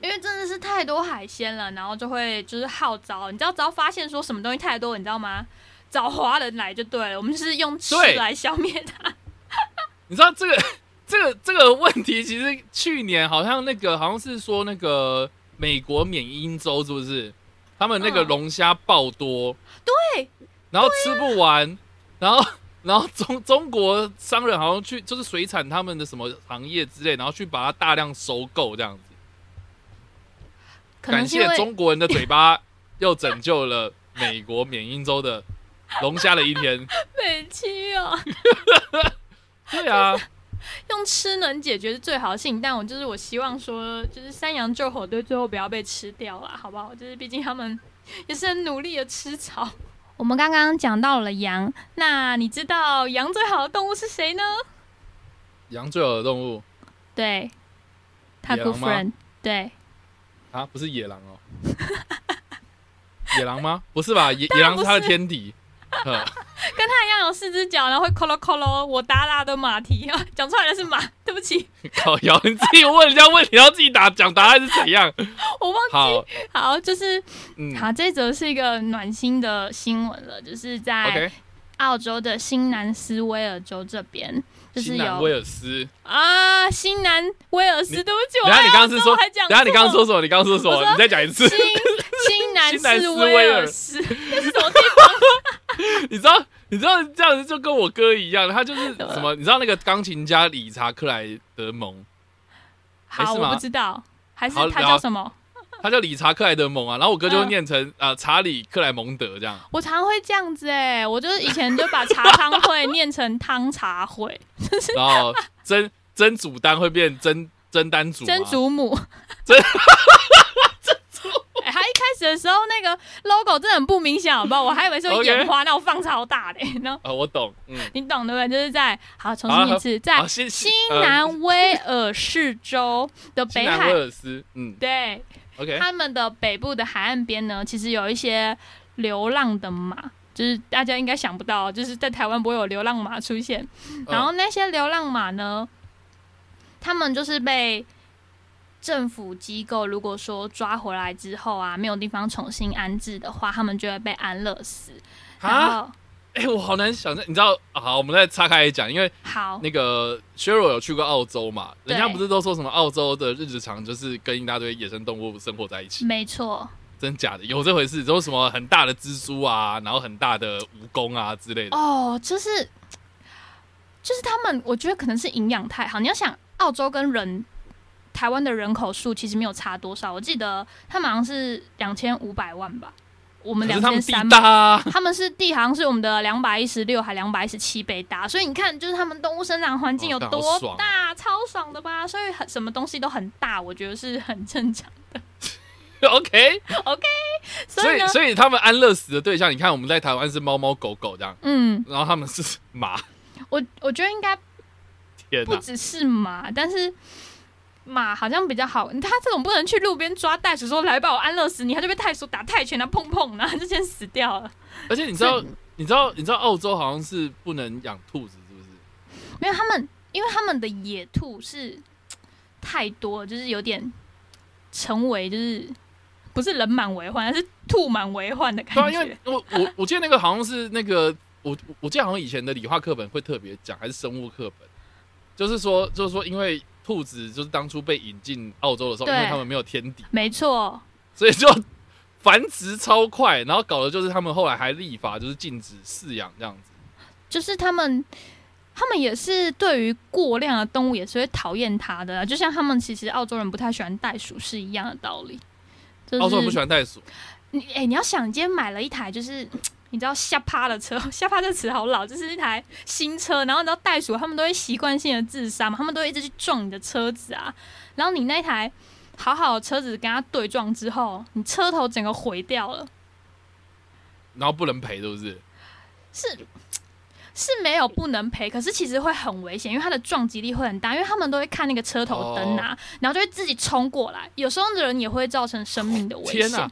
因为真的是太多海鲜了，然后就会就是号召，你知道，只要发现说什么东西太多，你知道吗？找华人来就对了，我们就是用吃来消灭它。你知道这个这个这个问题，其实去年好像那个好像是说那个美国缅因州是不是？他们那个嗯龙虾爆多，对，然后吃不完，然后然后中中国商人好像去就是水产他们的什么行业之类，然后去把它大量收购这样子。感谢中国人的嘴巴，又拯救了美国缅因州的龙虾的一天。美妻哦，对啊，用吃能解决是最好的事情，但我就是我希望说，就是山羊救火队最后不要被吃掉了，好不好？就是毕竟他们也是很努力的吃草。我们刚刚讲到了羊，那你知道羊最好的动物是谁呢？羊最好的动物对，他野狼吗对，啊，不是野狼哦。野狼吗？不是吧？野野狼是它的天敌。呵跟他一样有四只脚，然后会扣喽扣喽，我达达的马蹄啊，讲出来的是马，对不起，靠腰，你自己问人家问题，然后自己答讲答案是怎样？我忘好，记。好，就是嗯好，这则是一个暖心的新闻了，就是在澳洲的新南斯威尔州这边，就是有威尔斯。啊，新南威尔斯，你对不起，我等下你爱刚刚是说，等下你刚刚说错什么？你刚刚说什么？你再讲一次。新 新南斯斯威尔斯，那是什么地方？你知道，你知道这样子就跟我哥一样，他就是 什么？你知道那个钢琴家理查克莱德蒙，好，我不知道，还是他叫什么？他叫理查克莱德蒙啊，然后我哥就念成啊、呃查理克莱蒙德这样。我常会这样子哎、我就是以前就把茶汤会念成汤茶会，然后真真祖丹会变真真丹祖吗，曾祖母。真哎、他一开始的时候那个 logo 真的很不明显，好不好？我还以为是 眼花，那我放超大的、然后啊，我懂，嗯，你懂对不对？就是在好重好新一次，在新南威尔士州的北海威，尔斯，嗯对，，OK，他们的北部的海岸边呢，其实有一些流浪的马。就是大家应该想不到，就是在台湾不会有流浪马出现。嗯然后那些流浪马呢，他们就是被政府机构如果说抓回来之后啊，没有地方重新安置的话，他们就会被安乐死。然啊，后哎、我好难想象，你知道？啊好，我们再岔开来讲，因为好，那个 Cheryl 有去过澳洲嘛，人家不是都说什么澳洲的日子长，就是跟一大堆野生动物生活在一起，没错，真假的？有这回事？有什么很大的蜘蛛啊，然后很大的蜈蚣啊之类的？哦，就是就是他们，我觉得可能是营养太好。你要想，澳洲跟人台湾的人口数其实没有差多少，我记得他们好像是两千五百万吧，我们两千三大啊，他们是地好像是我们的两百一十六还两百一十七倍大，所以你看，就是他们动物生长环境有多爽大，超爽的吧？所以很什么东西都很大，我觉得是很正常的。OK OK，所以，所以他们安乐死的对象，你看我们在台湾是猫猫狗狗这样，嗯，然后他们是马，我我觉得应该天！不只是马，但是马好像比较好。他这种不能去路边抓袋鼠说来把我安乐死你，他就被袋鼠打泰拳，然后砰砰，然后就先死掉了。而且你知道，你知道，你知道澳洲好像是不能养兔子，是不是？没有他们，因为他们的野兔是太多，就是有点成为就是不是人满为患，而是兔满为患的感对啊，觉。因为我我我记得那个好像是那个我我记得好像以前的理化课本会特别讲，还是生物课本，就是说就是说，因为兔子就是当初被引进澳洲的时候，因为他们没有天敌，没错，所以就繁殖超快，然后搞的就是他们后来还立法，就是禁止饲养这样子。就是他们。他们也是对于过量的动物也是会讨厌它的啊，就像他们其实澳洲人不太喜欢袋鼠是一样的道理。就是、澳洲人不喜欢袋鼠，你哎、你要想，你今天买了一台就是你知道下趴的车，下趴这词好老，就是一台新车，然后你知道袋鼠他们都会习惯性的自杀嘛，他们都会一直去撞你的车子啊，然后你那台好好的车子跟它对撞之后，你车头整个毁掉了，然后不能赔，是不是？是。是没有不能赔，可是其实会很危险，因为它的撞击力会很大，因为他们都会看那个车头灯啊，然后就会自己冲过来，有时候的人也会造成生命的危险。天哪！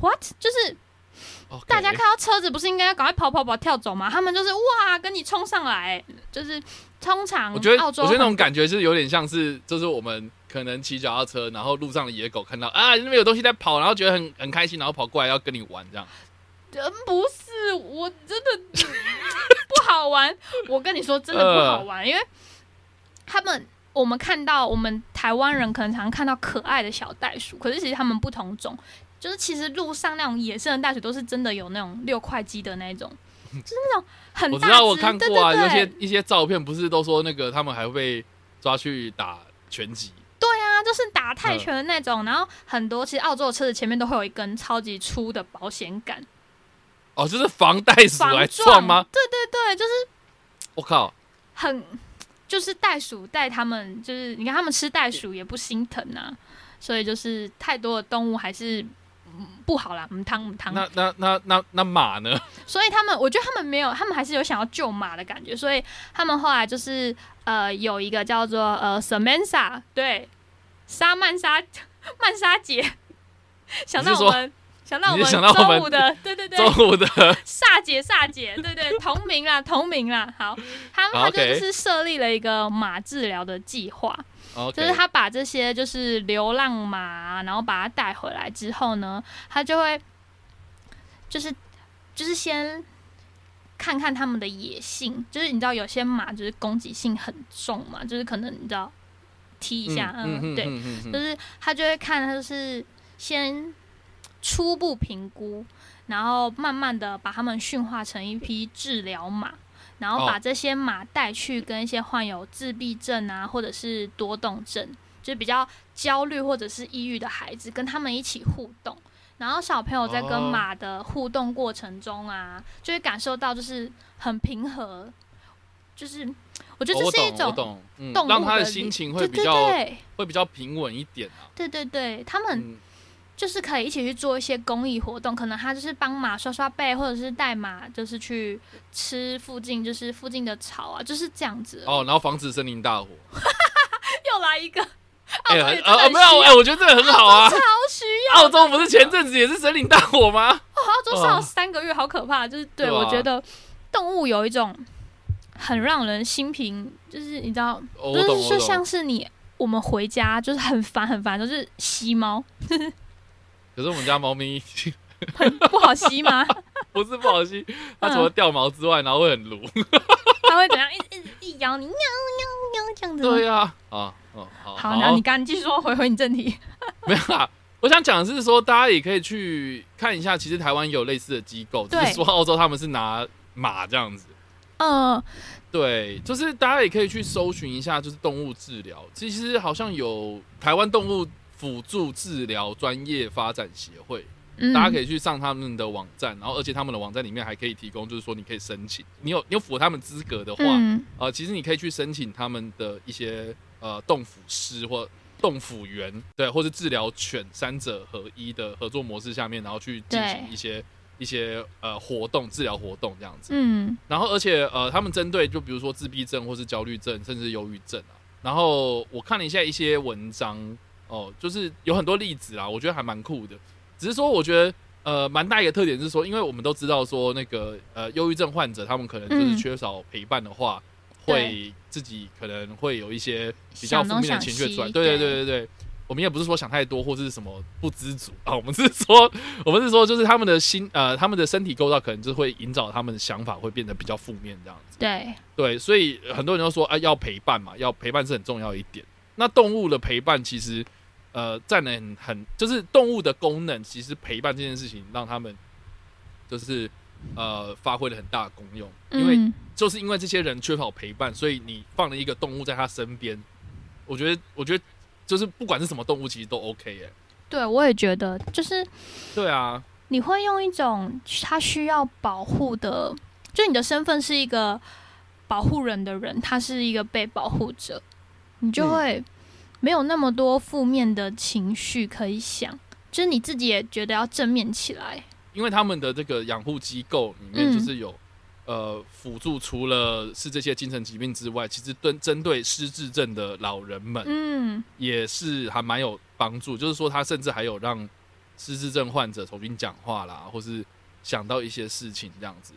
what？就是大家看到车子不是应该要赶快跑跑跑跳走吗？他们就是哇，跟你冲上来，就是通常我觉得，澳洲我觉得那种感觉是有点像是，就是我们可能骑脚踏车，然后路上的野狗看到啊那边有东西在跑，然后觉得很很开心，然后跑过来要跟你玩这样。嗯，不是，我真的不好玩。我跟你说，真的不好玩，因为他们我们看到我们台湾人可能常看到可爱的小袋鼠，可是其实他们不同种。就是其实路上那种野生的袋鼠都是真的有那种六块肌的那种，就是那种很大我知道我只看过啊，对对对有些一些照片不是都说那个他们还会被抓去打拳击。对啊，就是打泰嗯拳的那种。然后很多其实澳洲的车子前面都会有一根超级粗的保险杆，哦，就是防袋鼠来撞撞吗？对对对，就是我靠！很就是袋鼠带他们，就是你看他们吃袋鼠也不心疼啊，所以就是太多的动物还是。嗯不好啦，母汤母汤，那那那那那马呢？所以他们，我觉得他们没有，他们还是有想要救马的感觉，所以他们后来就是呃有一个叫做呃 Samantha，对，莎曼莎 曼莎姐，想到我们想到我们是想到我们周五的，对对对，中午 的。萨姐萨姐，对对，同名啦同名啦，好，他们好他就是设立了一个马治疗的计划就是他把这些就是流浪马，然后把它带回来之后呢，他就会就是就是先看看他们的野性，就是你知道有些马就是攻击性很重嘛，就是可能你知道踢一下，嗯，对，就是他就会看，他就是先初步评估，然后慢慢的把他们驯化成一匹治疗马，然后把哦这些马带去跟一些患有自闭症啊，或者是多动症，就是比较焦虑或者是抑郁的孩子，跟他们一起互动。然后小朋友在跟哦马的互动过程中啊，就会感受到就是很平和，就是我觉得这是一种动物让他的心情会比较对会比较平稳一点啊。对对对，他们嗯，就是可以一起去做一些公益活动，可能他就是帮马刷刷背，或者是带马就是去吃附近就是附近的草啊，就是这样子。哦，然后防止森林大火。又来一个，哎呃，很没有，哎，我觉得这个很好啊 超。需要。澳洲不是前阵子也是森林大火吗？澳洲上哦了三个月，好可怕。就是对我觉得动物有一种很让人心平，就是你知道，哦，就是就。像是你我们回家就是很烦很烦，就是吸猫可是我们家猫咪 不好吸吗？不是不好吸，它除了掉毛之外，然后会很撸。它会怎样？一一一咬你，喵喵喵这样子吗。对呀，啊，哦，好，好，那你赶紧继续说，回回你正题。没有啦。我想讲的是说，大家也可以去看一下，其实台湾也有类似的机构，只是说澳洲他们是拿马这样子。嗯，对，就是大家也可以去搜寻一下，就是动物治疗。其实好像有台湾动物辅助治疗专业发展协会，嗯。大家可以去上他们的网站，然后而且他们的网站里面还可以提供，就是说你可以申请，你有你有符合他们资格的话，嗯。呃，其实你可以去申请他们的一些呃动辅师或动辅员，对，或是治疗犬三者合一的合作模式下面，然后去进行一些一些呃活动治疗活动这样子。嗯。然后而且呃，他们针对就比如说自闭症或是焦虑症，甚至忧郁症啊。然后我看了一下一些文章哦，就是有很多例子啦，我觉得还蛮酷的。只是说我觉得呃，蛮大一个特点是说，因为我们都知道说那个呃，忧郁症患者他们可能就是嗯缺少陪伴的话，对会自己可能会有一些比较负面的情绪出来。对对对对对。我们也不是说想太多或是什么不知足啊，我们是说，我们是说，就是他们的心呃，他们的身体构造可能就会引导他们的想法会变得比较负面这样子。对，对，所以很多人都说啊，要陪伴嘛，要陪伴是很重要一点。那动物的陪伴其实呃占了很很，就是动物的功能，其实陪伴这件事情让他们就是呃发挥了很大的功用，因为嗯。就是因为这些人缺少陪伴，所以你放了一个动物在他身边，我觉得我觉得就是不管是什么动物，其实都 OK 耶。对我也觉得，就是对啊，你会用一种他需要保护的，就你的身份是一个保护人的人，他是一个被保护者，你就嗯。会没有那么多负面的情绪可以想，就是你自己也觉得要正面起来。因为他们的这个养护机构里面嗯就是有、呃辅助，除了是这些精神疾病之外，其实针针对失智症的老人们嗯，也是还蛮有帮助。就是说，他甚至还有让失智症患者重新讲话啦，或是想到一些事情这样子，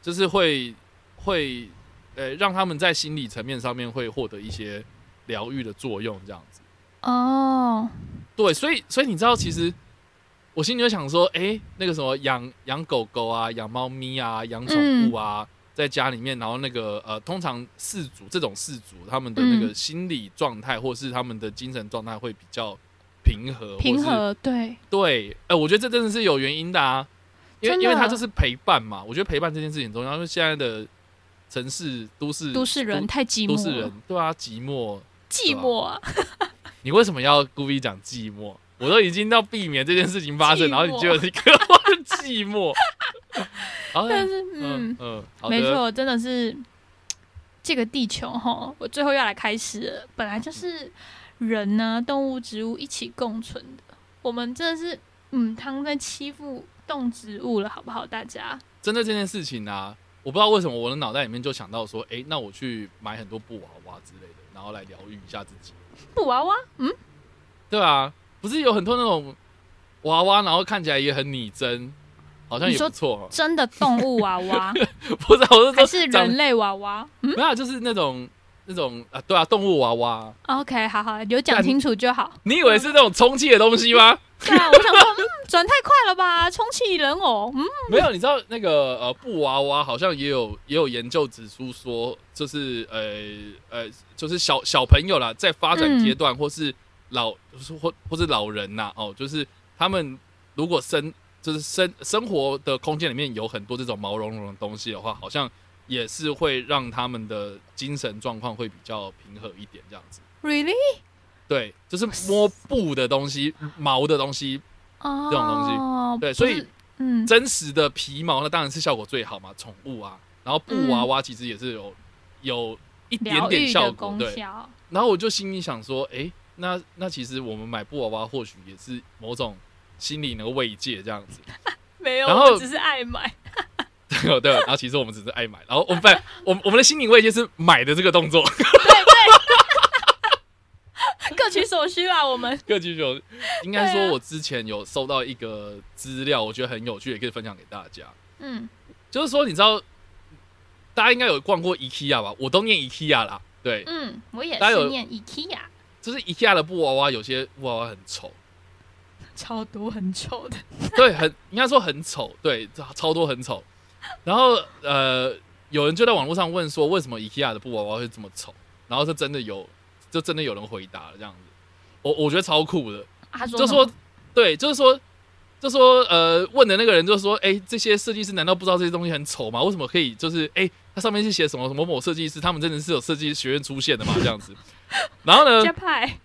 就是会会呃让他们在心理层面上面会获得一些疗愈的作用这样子。哦，对，所以所以你知道，其实我心里就想说，哎、那个什么养养狗狗啊，养猫咪啊，养宠物啊，在家里面，然后那个呃，通常四主这种四主，他们的那个嗯。心理状态或是他们的精神状态会比较平和，平和对，对，哎、我觉得这真的是有原因的啊，因为因为他就是陪伴嘛，我觉得陪伴这件事情很重要，因为现在的城市都市都市人太寂寞，都市人，对啊，寂寞。寂寞啊，你为什么要故意讲寂寞？我都已经要避免这件事情发生，然后你觉得你渴望寂寞？但是嗯嗯，嗯，没，错，真的是这个地球哈，我最后要来开始了，本来就是人呢、动物、植物一起共存的，我们真的是嗯，他们在欺负动植物了，好不好？大家针对这件事情啊，我不知道为什么我的脑袋里面就想到说，哎、那我去买很多布娃娃之类的，然后来疗愈一下自己。布娃娃，嗯，对啊，不是有很多那种娃娃，然后看起来也很拟真，好像也不错哦。真的动物娃娃 不是，我是还说是人类娃娃？嗯没有啊，就是那种那种啊，对啊，动物娃娃。，OK，好好，有讲干清楚就好。你以为是那种充气的东西吗？对啊，我想说，嗯，转太快了吧，充气人偶，嗯，没有，你知道那个呃布娃娃好像也有也有研究指出说，就是呃呃，就是小小朋友啦，在发展阶段、或是老或或是老人呐、哦，就是他们如果生就是生生活的空间里面有很多这种毛茸茸的东西的话，好像也是会让他们的精神状况会比较平和一点，这样子。Really？对，就是摸布的东西、毛的东西，哦，这种东西。对所以嗯，真实的皮毛那当然是效果最好嘛，宠物啊，然后布娃娃其实也是有有一点疗点效果对。然后我就心里想说，诶，那那其实我们买布娃娃或许也是某种心理的慰藉这样子，没有，然后我只是爱买，对哦对哦。然后其实我们只是爱买，然后我们不，我们我们的心理慰藉是买的这个动作，对对 各取所需啦，我们 各取所需。应该说，我之前有收到一个资料，我觉得很有趣，也可以分享给大家。嗯，就是说，你知道，大家应该有逛过 IKEA 吧？我都念 IKEA 啦，对，嗯，我也是念 IKEA，就是 IKEA 的布娃娃，有些布娃娃很丑，超多很丑的，对，很应该说很丑，对，超多很丑。然后呃，有人就在网络上问说，为什么 IKEA 的布娃娃会这么丑？然后是真的有，就真的有人回答了这样子。我我觉得超酷的，就说对，就是说。就说呃，问的那个人就说，哎、这些设计师难道不知道这些东西很丑吗？为什么可以就是哎，它上面是写什么什么某设计师，他们真的是有设计学院出现的吗？这样子。然后呢，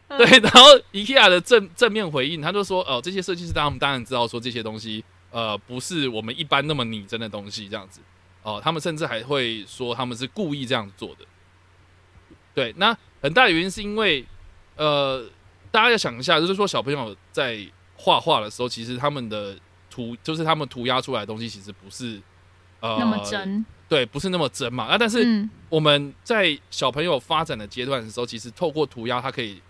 对，然后 IKEA 的正正面回应，他就说，哦、这些设计师他们当然知道说这些东西，呃，不是我们一般那么拟真的东西，这样子，哦、他们甚至还会说他们是故意这样做的。对，那很大的原因是因为，呃，大家要想一下，就是说小朋友在画画的时候，其实他们的涂，就是他们涂鸦出来的东西，其实不是呃那么，真，对，不是那么真嘛。啊，但是嗯我们在小朋友发展的阶段的时候，其实透过涂鸦，它可以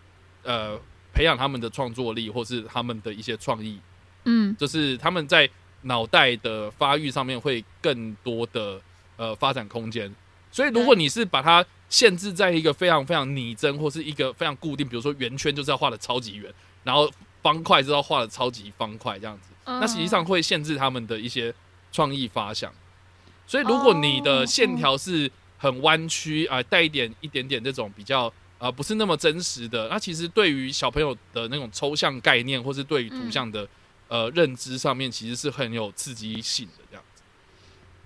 呃培养他们的创作力，或是他们的一些创意，嗯就是他们在脑袋的发育上面会更多的呃发展空间。所以，如果你是把它限制在一个非常非常拟真，或是一个非常固定，比如说圆圈就是要画的超级圆，然后方块就是要画的超级方块这样子，那实际上会限制他们的一些创意发想。所以，如果你的线条是很弯曲啊、呃带一点一点点这种比较啊、呃不是那么真实的，那其实对于小朋友的那种抽象概念，或是对于图像的、呃认知上面，其实是很有刺激性的这样子。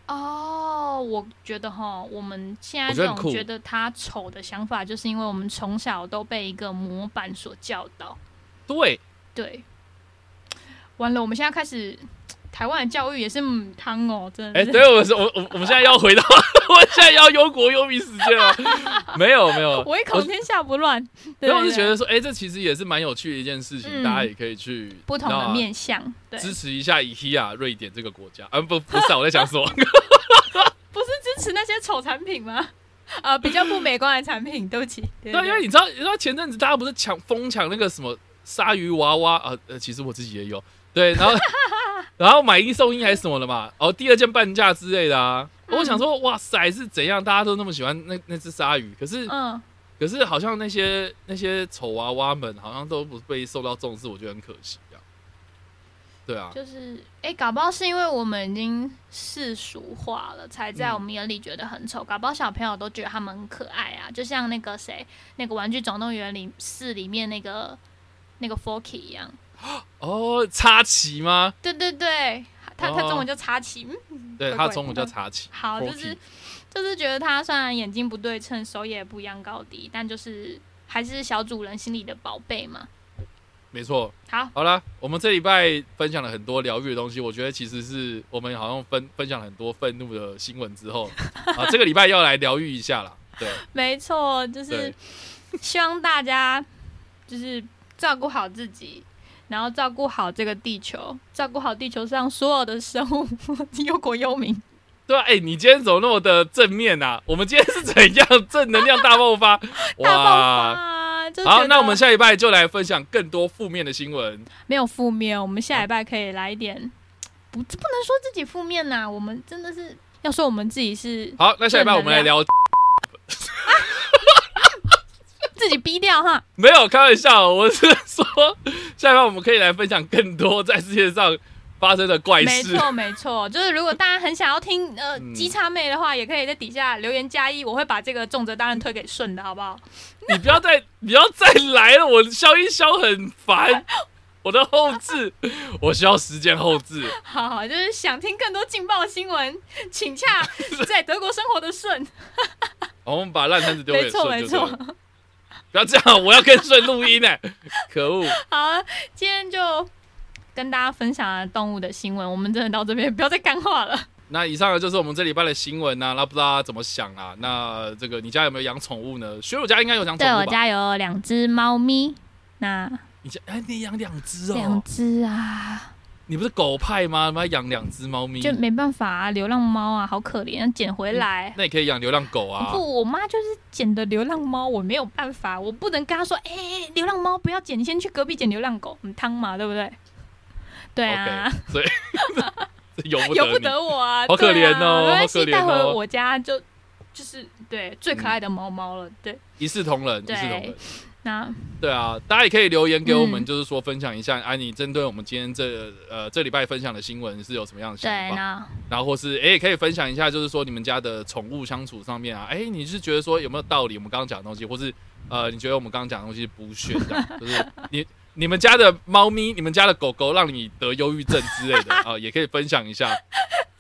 哦，我觉得哈，我们现在这种觉得他丑的想法，就是因为我们从小都被一个模板所教导。对，对，完了，我们现在开始，台湾的教育也是母汤哦，真的哎、是。对，我是我我我们现在要回到，我现在要忧国忧民时间了。没有没有，我一口天下不乱。没有，我对是觉得说，哎、这其实也是蛮有趣的一件事情，嗯大家也可以去不同的面向，对，支持一下 IKEA 瑞典这个国家。啊，不不是啊，我在想说，不是支持那些丑产品吗？啊，比较不美观的产品，对不起。对对啊，因为你知道，你知道前阵子大家不是抢疯抢那个什么鲨鱼娃娃啊，呃，其实我自己也有，对，然后 然后买一送一还是什么的嘛，哦，第二件半价之类的啊。嗯我想说，哇塞，是怎样？大家都那么喜欢那那只鲨鱼，可是嗯，可是好像那些那些丑娃娃们好像都不被受到重视，我觉得很可惜啊。对啊，就是哎、搞不好是因为我们已经世俗化了，才在嗯我们眼里觉得很丑。搞不好小朋友都觉得他们很可爱啊，就像那个谁，那个《玩具总动员》里四里面那个那个 Forky 一样。哦，插旗吗？对对对，他他哦中文叫插旗。嗯，对，怪怪它中文叫的插旗。好，就是就是觉得他虽然眼睛不对称，手也不一样高低，但就是还是小主人心里的宝贝嘛。没错。好，好了，我们这礼拜分享了很多疗愈的东西，我觉得其实是我们好像分分享了很多愤怒的新闻之后，啊，这个礼拜要来疗愈一下啦。对，没错，就是希望大家就是照顾好自己，然后照顾好这个地球，照顾好地球上所有的生物，忧国忧民。对啊，哎、你今天怎么那么的正面啊？我们今天是怎样正能量大爆发？大爆发，就好，那我们下礼拜就来分享更多负面的新闻。没有负面，我们下礼拜可以来一点，不不能说自己负面呐、我们真的是要说我们自己是好，那下礼拜我们来聊，自己逼掉哈。没有开玩笑，我是说下礼拜我们可以来分享更多在世界上发生的怪事。没错，没错，就是如果大家很想要听呃嗯鸡叉妹的话，也可以在底下留言加一，我会把这个重责当然推给顺的，好不好？你不要再不要再来了，我消音消很烦。我的后置，我需要时间后置。好好，就是想听更多劲爆新闻，请洽 在德国生活的顺。我们把烂摊子丢给没错，没错了。。不要这样，我要跟顺录音呢。可恶！好，今天就跟大家分享了动物的新闻，我们真的到这边，不要再干话了。那以上呢就是我们这礼拜的新闻呐、那不知道怎么想啊？那这个你家有没有养宠物呢？学友家应该有养宠对我物吧？家有两只猫咪，那你家哎，你养两只哦两哦？只啊，你不是狗派吗？妈养两只猫咪，就没办法啊，流浪猫啊，好可怜，捡回来。那也可以养流浪狗啊。不，我妈就是捡的流浪猫，我没有办法，我不能跟她说，哎、流浪猫不要捡，你先去隔壁捡流浪狗，很汤嘛，对不对？对啊 所以由不得由不得我啊，好可怜哦没关系，好可怜带回哦我家就就是对最可爱的猫猫了。对，一视同仁，一对视同仁。那对啊，大家也可以留言给我们，嗯就是说分享一下，啊，你针对我们今天这呃这礼拜分享的新闻是有什么样的想，法？那然后或是哎，也可以分享一下，就是说你们家的宠物相处上面啊，哎，你是觉得说有没有道理？我们刚刚讲的东西，或是呃，你觉得我们刚刚讲的东西是不炫的，就是你 你们家的猫咪、你们家的狗狗让你得忧郁症之类的啊，也可以分享一下。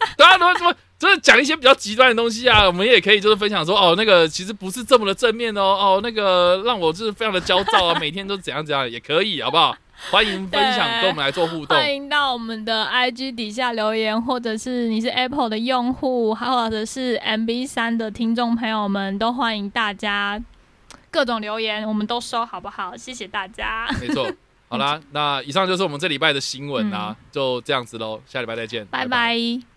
对啊，怎么怎么，就是讲一些比较极端的东西啊，我们也可以就是分享说，哦，那个其实不是这么的正面哦，哦，那个让我就是非常的焦躁啊，每天都怎样怎样，也可以，好不好？欢迎分享，跟我们来做互动。欢迎到我们的 IG 底下留言，或者是你是 Apple 的用户，或者是 MB 三的听众朋友们，都欢迎大家各种留言，我们都收，好不好？谢谢大家，没错。好啦，那以上就是我们这礼拜的新闻啦，就这样子喽，下礼拜再见，拜拜。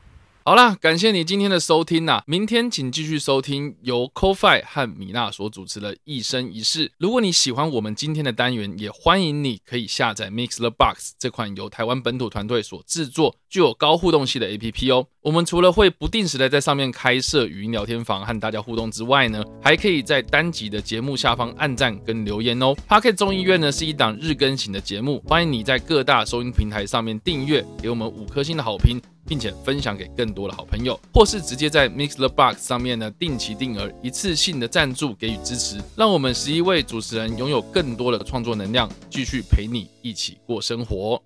好啦，感谢你今天的收听呐、明天请继续收听由 CoFi 和米娜所主持的《一生一世》。如果你喜欢我们今天的单元，也欢迎你可以下载 Mix the Box 这款由台湾本土团队所制作、具有高互动性的 APP 哦。我们除了会不定时的在上面开设语音聊天房和大家互动之外呢，还可以在单集的节目下方按赞跟留言哦。Pocket 众议院呢是一档日更型的节目，欢迎你在各大收音平台上面订阅，给我们五颗星的好评。并且分享给更多的好朋友，或是直接在 Mix the Box 上面呢定期定额一次性的赞助给予支持，让我们十一位主持人拥有更多的创作能量，继续陪你一起过生活。